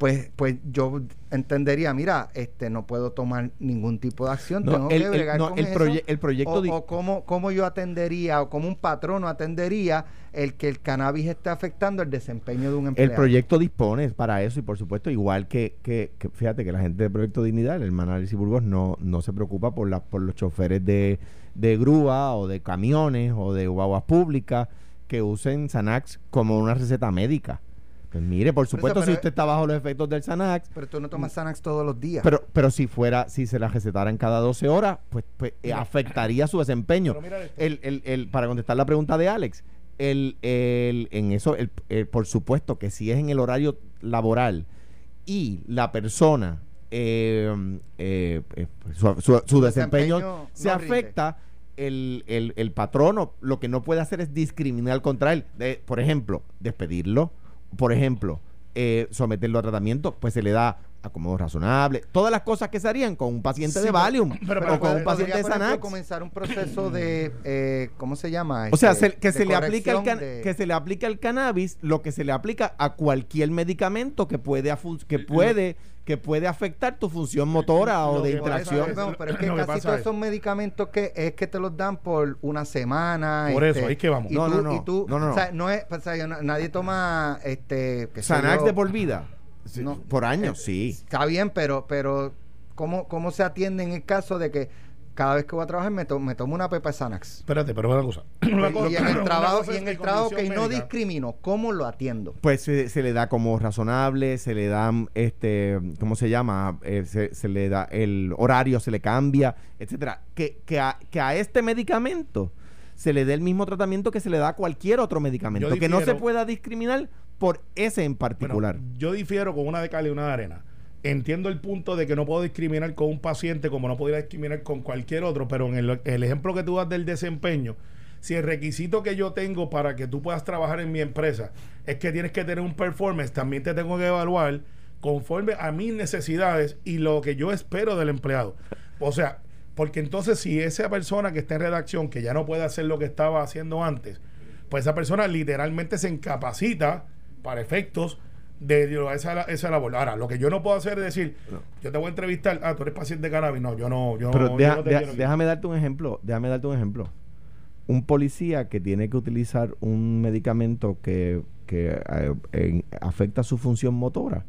pues, pues yo entendería, mira, este no puedo tomar ningún tipo de acción, tengo que bregar con el, eso, el proyecto o, o cómo, cómo, yo atendería o cómo un patrono atendería el que el cannabis esté afectando el desempeño de un empleado. El proyecto dispone para eso y por supuesto igual que, que, fíjate que la gente del Proyecto Dignidad, el hermano Alice Burgos no, no se preocupa por, la, por los choferes de, de grúa o de camiones o de guaguas públicas que usen Xanax como una receta médica Pues mire, por supuesto, si usted está bajo los efectos del Xanax, Pero tú no tomas Xanax todos los días. pero, pero si fuera, si se la recetaran cada 12 horas, pues, pues, eh, afectaría su desempeño. El, el, el, para contestar la pregunta de Alex, el, el, en eso, el, el- por supuesto que si es en el horario laboral y la persona, eh, eh, eh, su, su- su desempeño, desempeño se no afecta, el, el, el patrono lo que no puede hacer es discriminar contra él. De, por ejemplo, despedirlo, por ejemplo, eh, someterlo a tratamiento, pues se le da acomodo razonable, todas las cosas que se harían con un paciente Sí, de pero- Valium pero- o pero- con un paciente de Xanax. comenzar un proceso de, eh, ¿cómo se llama? O sea, Este, se- que se le aplica el de- que se le aplica el cannabis, lo que se le aplica a cualquier medicamento que puede que puede que puede afectar tu función motora o lo de interacción. es- No, pero es que casi todos es- esos medicamentos que es que te los dan por una semana. Por este, eso, ahí es que vamos. Y No, tú, no, no. y tú- No, no, no. O sea, no es, o sea, yo no- nadie toma este Xanax yo, de por vida. Sí, No. por años, Eh, sí. Está bien, pero, pero ¿cómo, ¿cómo se atiende en el caso de que cada vez que voy a trabajar me, to- me tomo una pepa de Xanax? Espérate, pero una cosa. Una cosa- y en el trabajo, y en el trabajo que no discrimino, ¿cómo lo atiendo? Pues se, se le da como razonable, se le dan, este, ¿cómo se llama? Eh, se, se le da el horario, se le cambia, etcétera. Que, que, a, que a este medicamento se le dé el mismo tratamiento que se le da a cualquier otro medicamento. Que no se pueda discriminar por ese en Bueno, particular. yo difiero con una de cal y una de arena. Entiendo el punto de que no puedo discriminar con un paciente como no podría discriminar con cualquier otro, pero en el, el ejemplo que tú das del desempeño, si el requisito que yo tengo para que tú puedas trabajar en mi empresa es que tienes que tener un performance, también te tengo que evaluar conforme a mis necesidades y lo que yo espero del empleado. O sea, porque entonces si esa persona que está en redacción, que ya no puede hacer lo que estaba haciendo antes, pues esa persona literalmente se incapacita para efectos de esa, esa labor. Ahora, lo que yo no puedo hacer es decir, yo te voy a entrevistar, ah, tú eres paciente de cannabis. No, yo no, yo, Pero yo no te deja- déjame darte un ejemplo, déjame darte un ejemplo. Un policía que tiene que utilizar un medicamento que, que eh, afecta su función motora,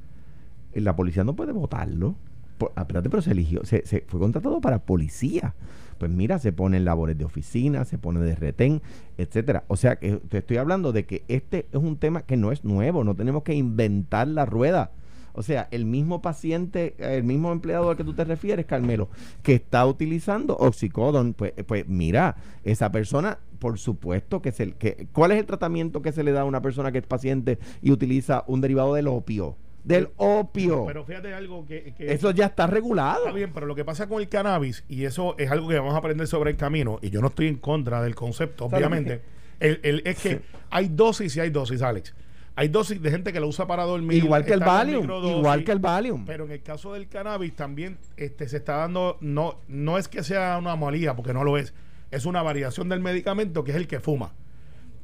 la policía no puede votarlo. Por- ah, espérate, pero se eligió, se, se fue contratado para policía. Pues mira, se pone en labores de oficina, se pone de retén, etcétera. O sea que te estoy hablando de que este es un tema que no es nuevo, no tenemos que inventar la rueda. O sea, el mismo paciente, el mismo empleado al que tú te refieres, Carmelo, que está utilizando oxicodon, pues, pues mira, esa persona, por supuesto que se que ¿cuál es el tratamiento que se le da a una persona que es paciente y utiliza un derivado del opio? Del opio. Pero fíjate algo que, que Eso ya está regulado. Está bien, pero lo que pasa con el cannabis, y eso es algo que vamos a aprender sobre el camino, y yo no estoy en contra del concepto, ¿Sabes obviamente, el, el- es que hay dosis y hay dosis, Alex. Hay dosis de gente que lo usa para dormir. Igual que el Valium, igual que el Valium. Pero en el caso del cannabis también este, se está dando, no, no es que sea una anomalía, porque no lo es, es una variación del medicamento que es el que fuma.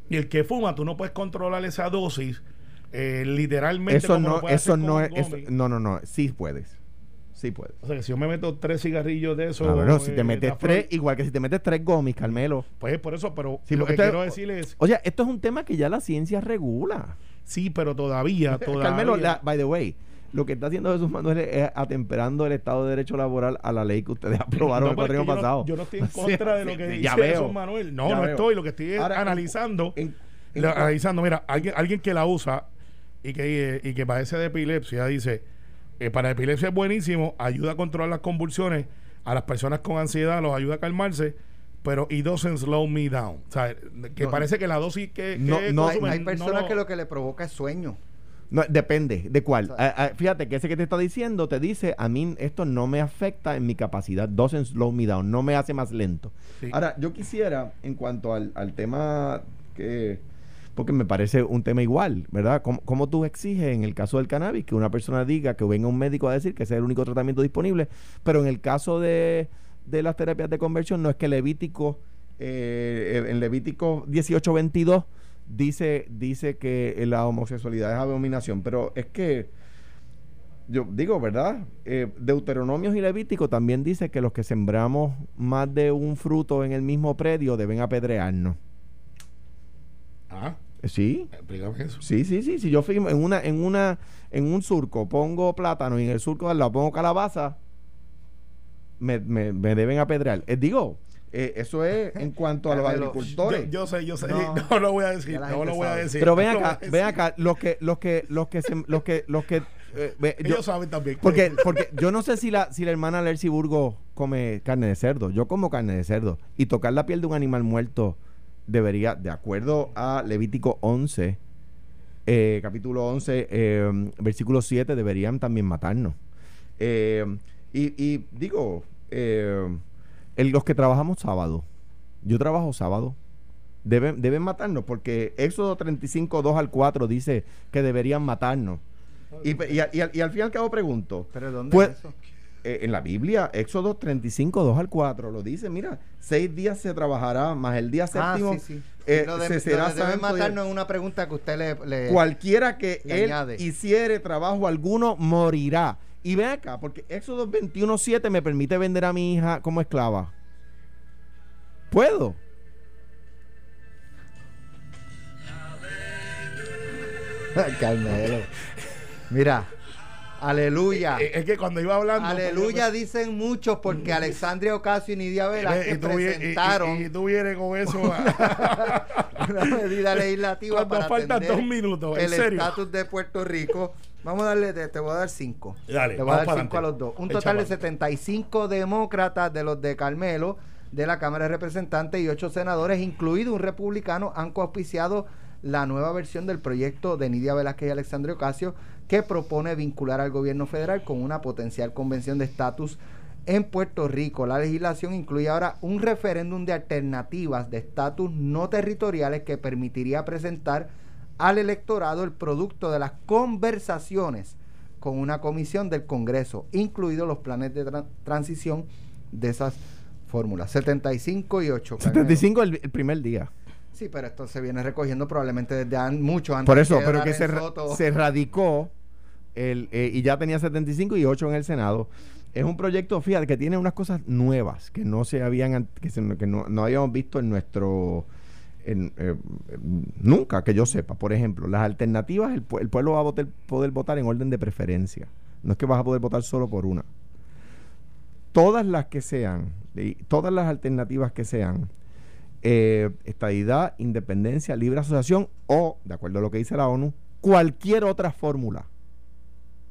Y el que fuma, tú no puedes controlar esa dosis eh, literalmente. Eso como no, eso no es, eso- no, no, no, sí puedes. Sí puedes. O sea, que si yo me meto tres cigarrillos de eso. Ah, bueno, si te eh, metes tres, igual que si te metes tres gomis, Carmelo. Pues por eso, pero Sí, lo que quiero esto- decir es, O sea, esto es un tema que ya la ciencia regula. sí, pero todavía, todavía. Carmelo, la- by the way, lo que está haciendo Jesús Manuel es atemperando el Estado de Derecho Laboral a la ley que ustedes aprobaron No, el pero es que yo no- pasado. Yo no estoy en contra de lo que dice ya veo. Jesús Manuel. No, Ya no veo. estoy. Lo que estoy es Ahora, analizando. en- en- la- analizando, mira, alguien, alguien que la usa y que, y que padece de epilepsia dice: eh, para epilepsia es buenísimo, ayuda a controlar las convulsiones. A las personas con ansiedad los ayuda a calmarse. Pero it doesn't slow me down. O sea, que No. parece que la dosis que, que No, no, hay, personas que lo que le provoca es sueño. No, depende de cuál. O sea, Ah, ah, fíjate que ese que te está diciendo te dice, a mí esto no me afecta en mi capacidad, doesn't slow me down, no me hace más lento. Sí. Ahora, yo quisiera, en cuanto al, al tema que, porque me parece un tema igual, ¿verdad? ¿Cómo, tú exiges en el caso del cannabis que una persona diga que venga un médico a decir que ese es el único tratamiento disponible, pero en el caso de, de las terapias de conversión no es que Levítico, eh, en Levítico 18:22 dice, dice que la homosexualidad es abominación, pero es que yo digo, ¿verdad? Eh, Deuteronomios y Levítico también dice que los que sembramos más de un fruto en el mismo predio deben apedrearnos. Ah, Sí, explícame eso. sí, sí, sí. Si yo firmo en una, en una, en un surco pongo plátano y en el surco de al lado pongo calabaza, me, me- me deben apedrear. Eh, digo, Eh, eso es en cuanto a los Yo, agricultores. yo sé, yo sé. No. No, lo voy a decir. No lo voy a decir. Pero ven acá, ven acá, los que, los que, los que, se- los que, los que, eh, ve- yo- Ellos saben también. porque, porque yo no sé si la, si la hermana Lercy Burgo come carne de cerdo. Yo como carne de cerdo. Y tocar la piel de un animal muerto debería, de acuerdo a Levítico 11, eh, capítulo 11, eh, versículo 7, deberían también matarnos. Eh, y, y digo, eh, el- los que trabajamos sábado, yo trabajo sábado, deben, deben matarnos porque Éxodo 35, 2 al 4 dice que deberían matarnos. Y, y, y al- al fin y al cabo pregunto, ¿Pero dónde Pues- es eso? Eh, en la Biblia, Éxodo 35, 2 al 4, lo dice, mira, seis días se trabajará, más el día séptimo Ah, sí, sí. eh, Lo de, se lo será de deben santo y- matarnos es una pregunta que usted le... le- Cualquiera que le él añade. hiciere trabajo alguno morirá. Y ven acá, porque Éxodo 21, 7 me permite vender a mi hija como esclava. ¿Puedo? Carmelo. Mira, aleluya. Eh, Es que cuando iba hablando. Aleluya dicen muchos porque Alexandria Ocasio y Nidia Ve, Velázquez y, tú, y- presentaron y- y tú vienes con eso. a- una medida legislativa Cuando para faltan dos minutos, en el estatus de Puerto Rico. Vamos a darle, te, te voy a dar cinco. Dale, Le voy a dar cinco a los dos. Un total de para adelante. 75 demócratas de los de Carmelo, de la Cámara de Representantes y ocho senadores, incluido un republicano, han coauspiciado la nueva versión del proyecto de Nidia Velázquez y Alexandre Ocasio que propone vincular al gobierno federal con una potencial convención de estatus en Puerto Rico. La legislación incluye ahora un referéndum de alternativas de estatus no territoriales que permitiría presentar al electorado el producto de las conversaciones con una comisión del Congreso, incluidos los planes de tran- transición de esas fórmulas. 75 y 8. Carmelo. 75 el, el primer día. Sí, pero esto se viene recogiendo probablemente desde an- mucho antes. Por eso, pero que se, ra- Soto. se radicó eh, y ya tenía 75 y 8 en el Senado. Es un proyecto, fíjate, que tiene unas cosas nuevas que no se habían, an- que, no, habíamos visto en nuestro, eh, nunca que yo sepa. Por ejemplo, las alternativas, el, pue- el pueblo va a poder votar en orden de preferencia. No es que vas a poder votar solo por una. Todas las que sean, todas las alternativas que sean, eh, estadidad, independencia, libre asociación o, de acuerdo a lo que dice la ONU, cualquier otra fórmula.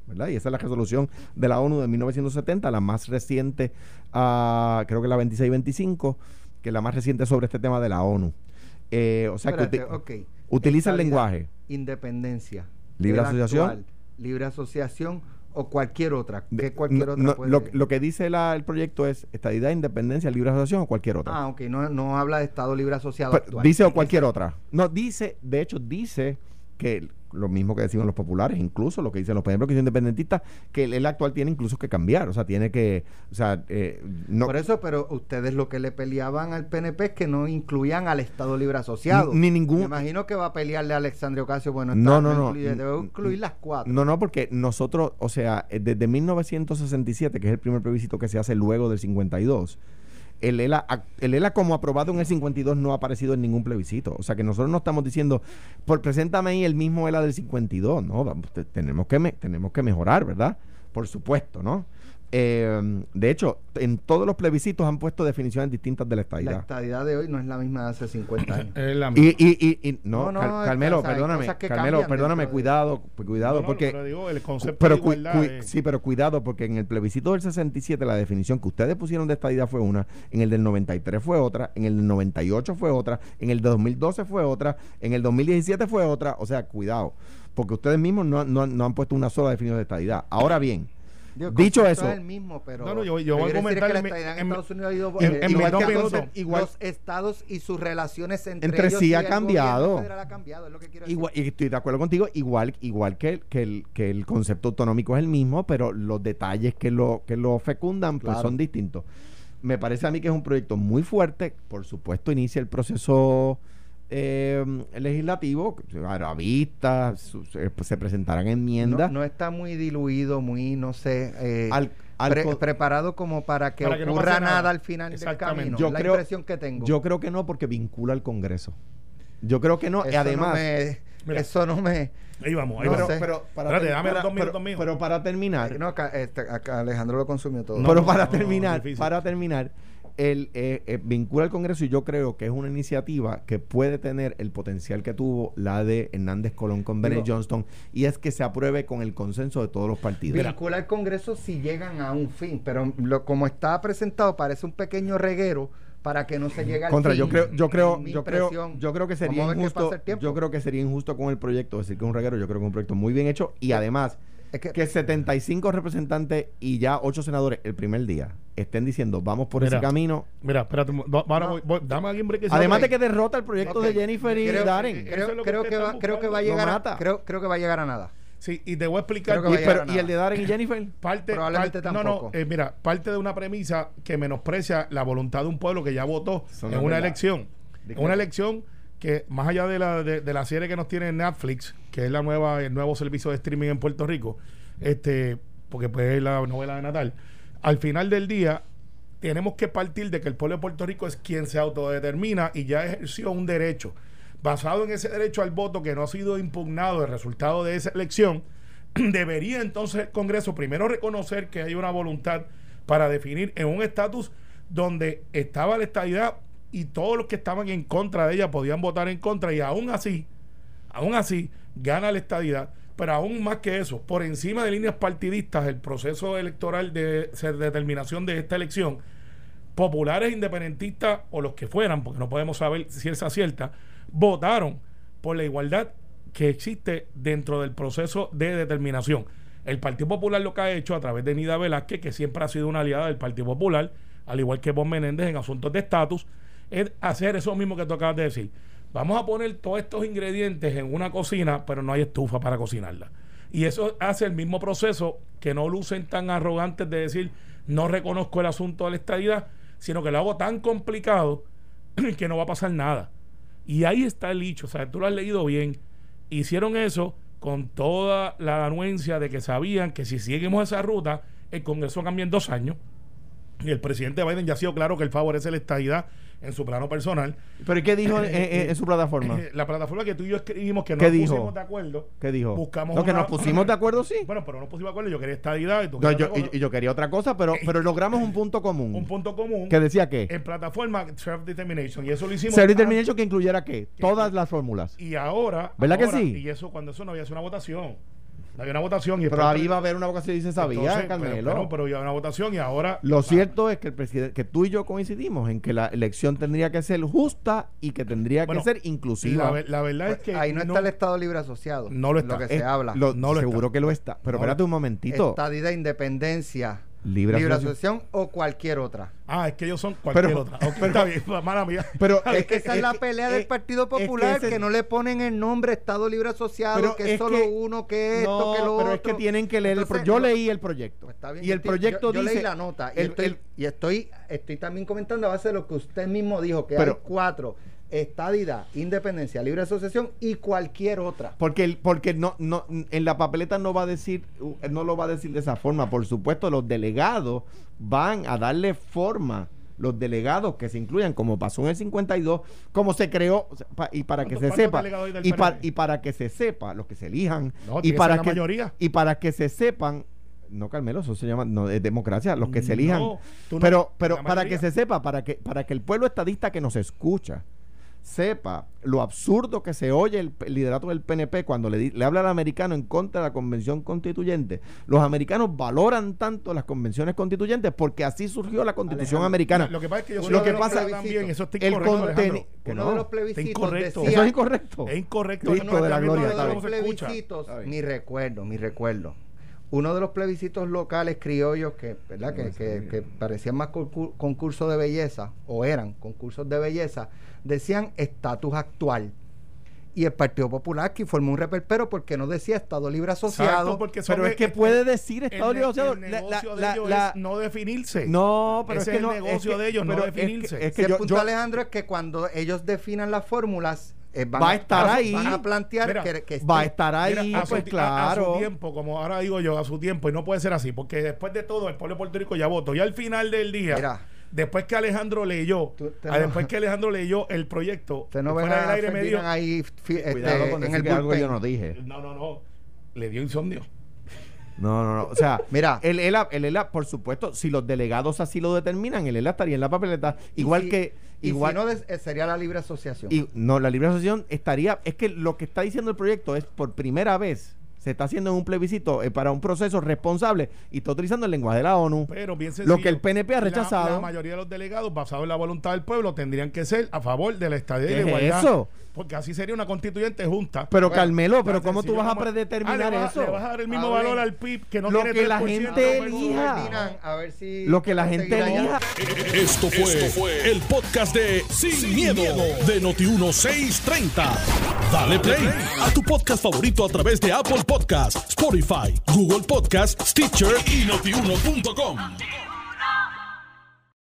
¿Verdad? Y esa es la resolución de la ONU de 1970, la más reciente, ah, creo que la 2625, que es la más reciente sobre este tema de la ONU. Eh, o sea Espérate, que uti- ok. utiliza el lenguaje. Independencia. Libre asociación. actual, libre asociación o cualquier otra. ¿Qué cualquier otra no, puede- lo, lo que dice la- el proyecto es estadidad, independencia, libre asociación o cualquier otra. Ah, ok. No, no habla de Estado Libre Asociado Pero actual. dice o cualquier otra. No, dice, de hecho, dice que lo mismo que decimos los populares, incluso lo que dicen los, por ejemplo, que son independentistas, que el, el actual tiene incluso que cambiar. O sea, tiene que. O sea, eh, no. Por eso, pero ustedes lo que le peleaban al PNP es que no incluían al Estado Libre Asociado. Ni ningún- Me imagino que va a pelearle a Alexandre Ocasio. Bueno, No, no, no. incluye- debe incluir las cuatro. No, no, porque nosotros, o sea, eh, desde 1967, que es el primer plebiscito que se hace luego del 52, el ELA, el ELA como aprobado en el 52 no ha aparecido en ningún plebiscito. O sea, que nosotros no estamos diciendo, por preséntame ahí el mismo ELA del 52, ¿no? Tenemos, que tenemos que mejorar, ¿verdad? Por supuesto, ¿no? Eh, de hecho, en todos los plebiscitos han puesto definiciones distintas de la La estadidad. estadidad de hoy no es la misma de hace 50 años. Es la Y, misma. y, y, y- no, No, no, Carmelo, perdóname, Carmelo, perdóname, de- cuidado, cuidado, No, no, porque pero digo, el concepto pero de igualdad cu- sí, pero cuidado, porque en el plebiscito del 67 la definición que ustedes pusieron de estadidad fue una, en el del 93 fue otra, en el del 98 fue otra, en el 2012 fue otra, en el 2017 fue otra, o sea, cuidado, porque ustedes mismos no, no- no han puesto una sola definición de estadidad. Ahora bien, Digo, Dicho eso- es el mismo, pero. No, no, yo- voy a comentar es que en la Estados Unidos ha ido. en- eh, en igual dos que minutos. Igual- los estados y sus relaciones entre, Entre ellos sí ha cambiado. gobierno federal ha cambiado, es lo que quiero decir. igual, y estoy de acuerdo contigo, igual, igual que, el, que, el, que el concepto autonómico es el mismo, pero los detalles que lo, que lo fecundan pues son distintos. Me parece a mí que es un proyecto muy fuerte, por supuesto inicia el proceso eh, legislativo, vistas, su- se, se presentarán enmiendas. No, no está muy diluido, muy, no sé, eh, Al- al pre- co- preparado como para que Para que no ocurra nada. nada. al final del camino. Yo la creo- impresión que tengo. Yo creo que no, porque vincula al Congreso. Yo creo que no, y además... no me, Mira. eso no me. Ahí vamos, ahí No vamos. pero para, Espérate, ter- dame para- dos minutos pero- míos. pero para terminar, No, acá, este, acá Alejandro lo consumió todo. No, pero para terminar, para terminar, el, eh, eh, vincula al Congreso y yo creo que es una iniciativa que puede tener el potencial que tuvo la de Hernández Colón con Bennett Digo- Johnston y es que se apruebe con el consenso de todos los partidos. Vincula al Congreso si llegan a un fin, pero lo, como está presentado parece un pequeño reguero para que no se llegue al Contra, fin. yo creo, yo creo, yo creo, yo creo que sería injusto. Yo creo que sería injusto con el proyecto decir que es un reguero. Yo creo que es un proyecto muy bien hecho y además Es que- que 75 representantes y ya 8 senadores el primer día estén diciendo vamos por Mira, ese camino. Mira, espérate, mo- ahora No. voy- voy- dame a alguien break que se Además de que derrota el proyecto de Jennifer y creo, Darren. Creo, es lo que creo que va, creo que va a llegar a, creo, creo que va a llegar a nada. Sí, y te voy a explicar que Y, va a llegar pero- a ¿Y el de. Darren y Jennifer? parte, Probablemente parte- no, no, tampoco. eh, mira, parte de una premisa que menosprecia la voluntad de un pueblo que ya votó en una verdad. elección. En una elección que más allá de la, de, la serie que nos tiene Netflix, que es la nueva, el nuevo servicio de streaming en Puerto Rico, este, porque pues es la novela de Natal, al final del día tenemos que partir de que el pueblo de Puerto Rico es quien se autodetermina y ya ejerció un derecho. Basado en ese derecho al voto que no ha sido impugnado el resultado de esa elección, debería entonces el Congreso primero reconocer que hay una voluntad para definir en un estatus donde estaba la estabilidad y todos los que estaban en contra de ella podían votar en contra y aún así, aún así, gana la estadidad. Pero aún más que eso, por encima de líneas partidistas, el proceso electoral de determinación de esta elección, populares independentistas o los que fueran, porque no podemos saber si es cierta, votaron por la igualdad que existe dentro del proceso de determinación. El Partido Popular lo que ha hecho a través de Nida Velázquez, que siempre ha sido una aliada del Partido Popular, al igual que Bob Menéndez en asuntos de estatus, es hacer eso mismo que tú acabas de decir. Vamos a poner todos estos ingredientes en una cocina, pero no hay estufa para cocinarla. Y eso hace el mismo proceso que no lucen tan arrogantes de decir no reconozco el asunto de la estadidad, sino que lo hago tan complicado que no va a pasar nada. Y ahí está el dicho, o sea, tú lo has leído bien. Hicieron eso con toda la anuencia de que sabían que si seguimos esa ruta, el Congreso cambia en dos años. Y el presidente Biden ya ha sido claro que él favorece la estadidad en su plano personal. ¿Pero ¿y qué dijo en, en- en su plataforma? La plataforma que tú y yo escribimos, que no ¿Qué nos dijo? pusimos de acuerdo. ¿Qué dijo? Buscamos no, que una- nos pusimos de acuerdo, sí. Bueno, pero no nos pusimos de acuerdo. Yo quería estadidad y tú No, yo- y, y yo quería otra cosa, pero, pero logramos un punto común. un punto común. que decía que En plataforma Self-Determination. Y eso lo hicimos. Self-determination que incluyera qué? Todas las fórmulas. Y ahora. ¿Verdad que sí? Y eso, cuando eso no había sido una votación. Había una votación. Y Pero ahí iba a haber una votación y se sabía, Entonces, Carmelo. Pero, pero, pero había una votación y ahora. Lo Ah, cierto es que el presidente, que tú y yo coincidimos en que la elección tendría que ser justa y que tendría Bueno, que ser inclusiva. la verdad es que. Ahí no, está el Estado Libre Asociado. No lo está. Lo que Es- se habla. lo- No lo seguro está. que lo está. Pero No espérate un momentito. Estadía, independencia, Libre libre, asociación. asociación o cualquier otra. Ah, es que ellos son cualquier Pero- otra. Ok, está bien, mala mía. Pero Es que esa es la pelea del Partido es que Popular, que, no le ponen el nombre Estado Libre Asociado, Pero que es solo que- uno, que esto, no, que lo pero otro. es que tienen que leer el proyecto. Yo leí el proyecto. Pues está bien, y el estoy- proyecto yo, yo dice leí la nota y, el- estoy, el- y estoy, estoy también comentando a base de lo que usted mismo dijo, que Pero- hay cuatro. Estadidad, independencia, libre asociación y cualquier otra. Porque, porque no, no, en la papeleta no va a decir, uh, no lo va a decir de esa forma. Por supuesto, los delegados van a darle forma. Los delegados que se incluyan, como pasó en el 52, como se creó, y para que ¿Cuántos- se sepa, y, pa- y para que se sepa, los que se elijan, No, y para que mayoría. y para que se sepan, no Carmelo, eso se llama no, es democracia, los que se elijan. No, tú no, pero pero para que se sepa, para que para que el pueblo estadista que nos escucha sepa lo absurdo que se oye el, liderato del PNP cuando le, le habla al americano en contra de la convención constituyente. Los americanos valoran tanto las convenciones constituyentes porque así surgió la constitución Alejandro, americana. Lo que pasa es que yo lo que pasa también, eso está incorrecto, que Uno no. de los plebiscitos incorrecto. decía, Eso es incorrecto. Es incorrecto. Cristo de la gloria, uno de los plebiscitos, mi recuerdo, mi recuerdo. Uno de los plebiscitos locales criollos que, ¿verdad? que, que- que parecían más concur- concursos de belleza, o eran concursos de belleza, decían estatus actual. Y el Partido Popular aquí formó un reperpero porque no decía Estado Libre Asociado. Exacto, porque son Pero es el- que puede decir Estado Libre Asociado. El La- la- negocio de la- ellos la- es no definirse. No, pero Ese es que es el no. negocio es que- de ellos, no es definirse. Es Si que el yo, punto, yo- Alejandro, es que cuando ellos definan las fórmulas, eh, van, Va a estar ahí. van a plantear Mira, que, que va a estar ahí, Mira, a, su, pues ti- a- a su claro. tiempo, como ahora digo yo, a su tiempo, y no puede ser así, porque después de todo, el pueblo de Puerto Rico ya votó. Y al final del día, Mira. Después que Alejandro leyó, Tú- ah, no- después que Alejandro leyó el proyecto, no fuera del aire me dio, ahí fi- este, Cuidado con en el que algo yo no dije. no, no, no, le dio insomnio. No, no, no. O sea, Mira. el ELA, el ELA, por supuesto, si los delegados así lo determinan, el ELA estaría en la papeleta. Igual Y si- que. y igual, si no, des- eh, sería la libre asociación. y, no, la libre asociación estaría. Es que lo que está diciendo el proyecto es por primera vez se está haciendo en un plebiscito eh, para un proceso responsable y está utilizando el lenguaje de la ONU. Pero bien sencillo. Lo que el PNP ha rechazado. La, mayoría de los delegados, basados en la voluntad del pueblo, tendrían que ser a favor de la estadía ¿Qué la igualdad. eso? Porque así sería una constituyente junta. Pero Bueno, Carmelo, pero ¿cómo tú vas a predeterminar Ah, eso? Le vas a dar el mismo valor al PIB que no Lo tiene que la 3%, gente elija. Coordinan, a ver si Lo que la gente elija. Esto fue, el podcast de Sin, miedo, de Noti1630. Dale play a tu podcast favorito a través de Apple Podcasts, Spotify, Google Podcasts, Stitcher y notiuno.com.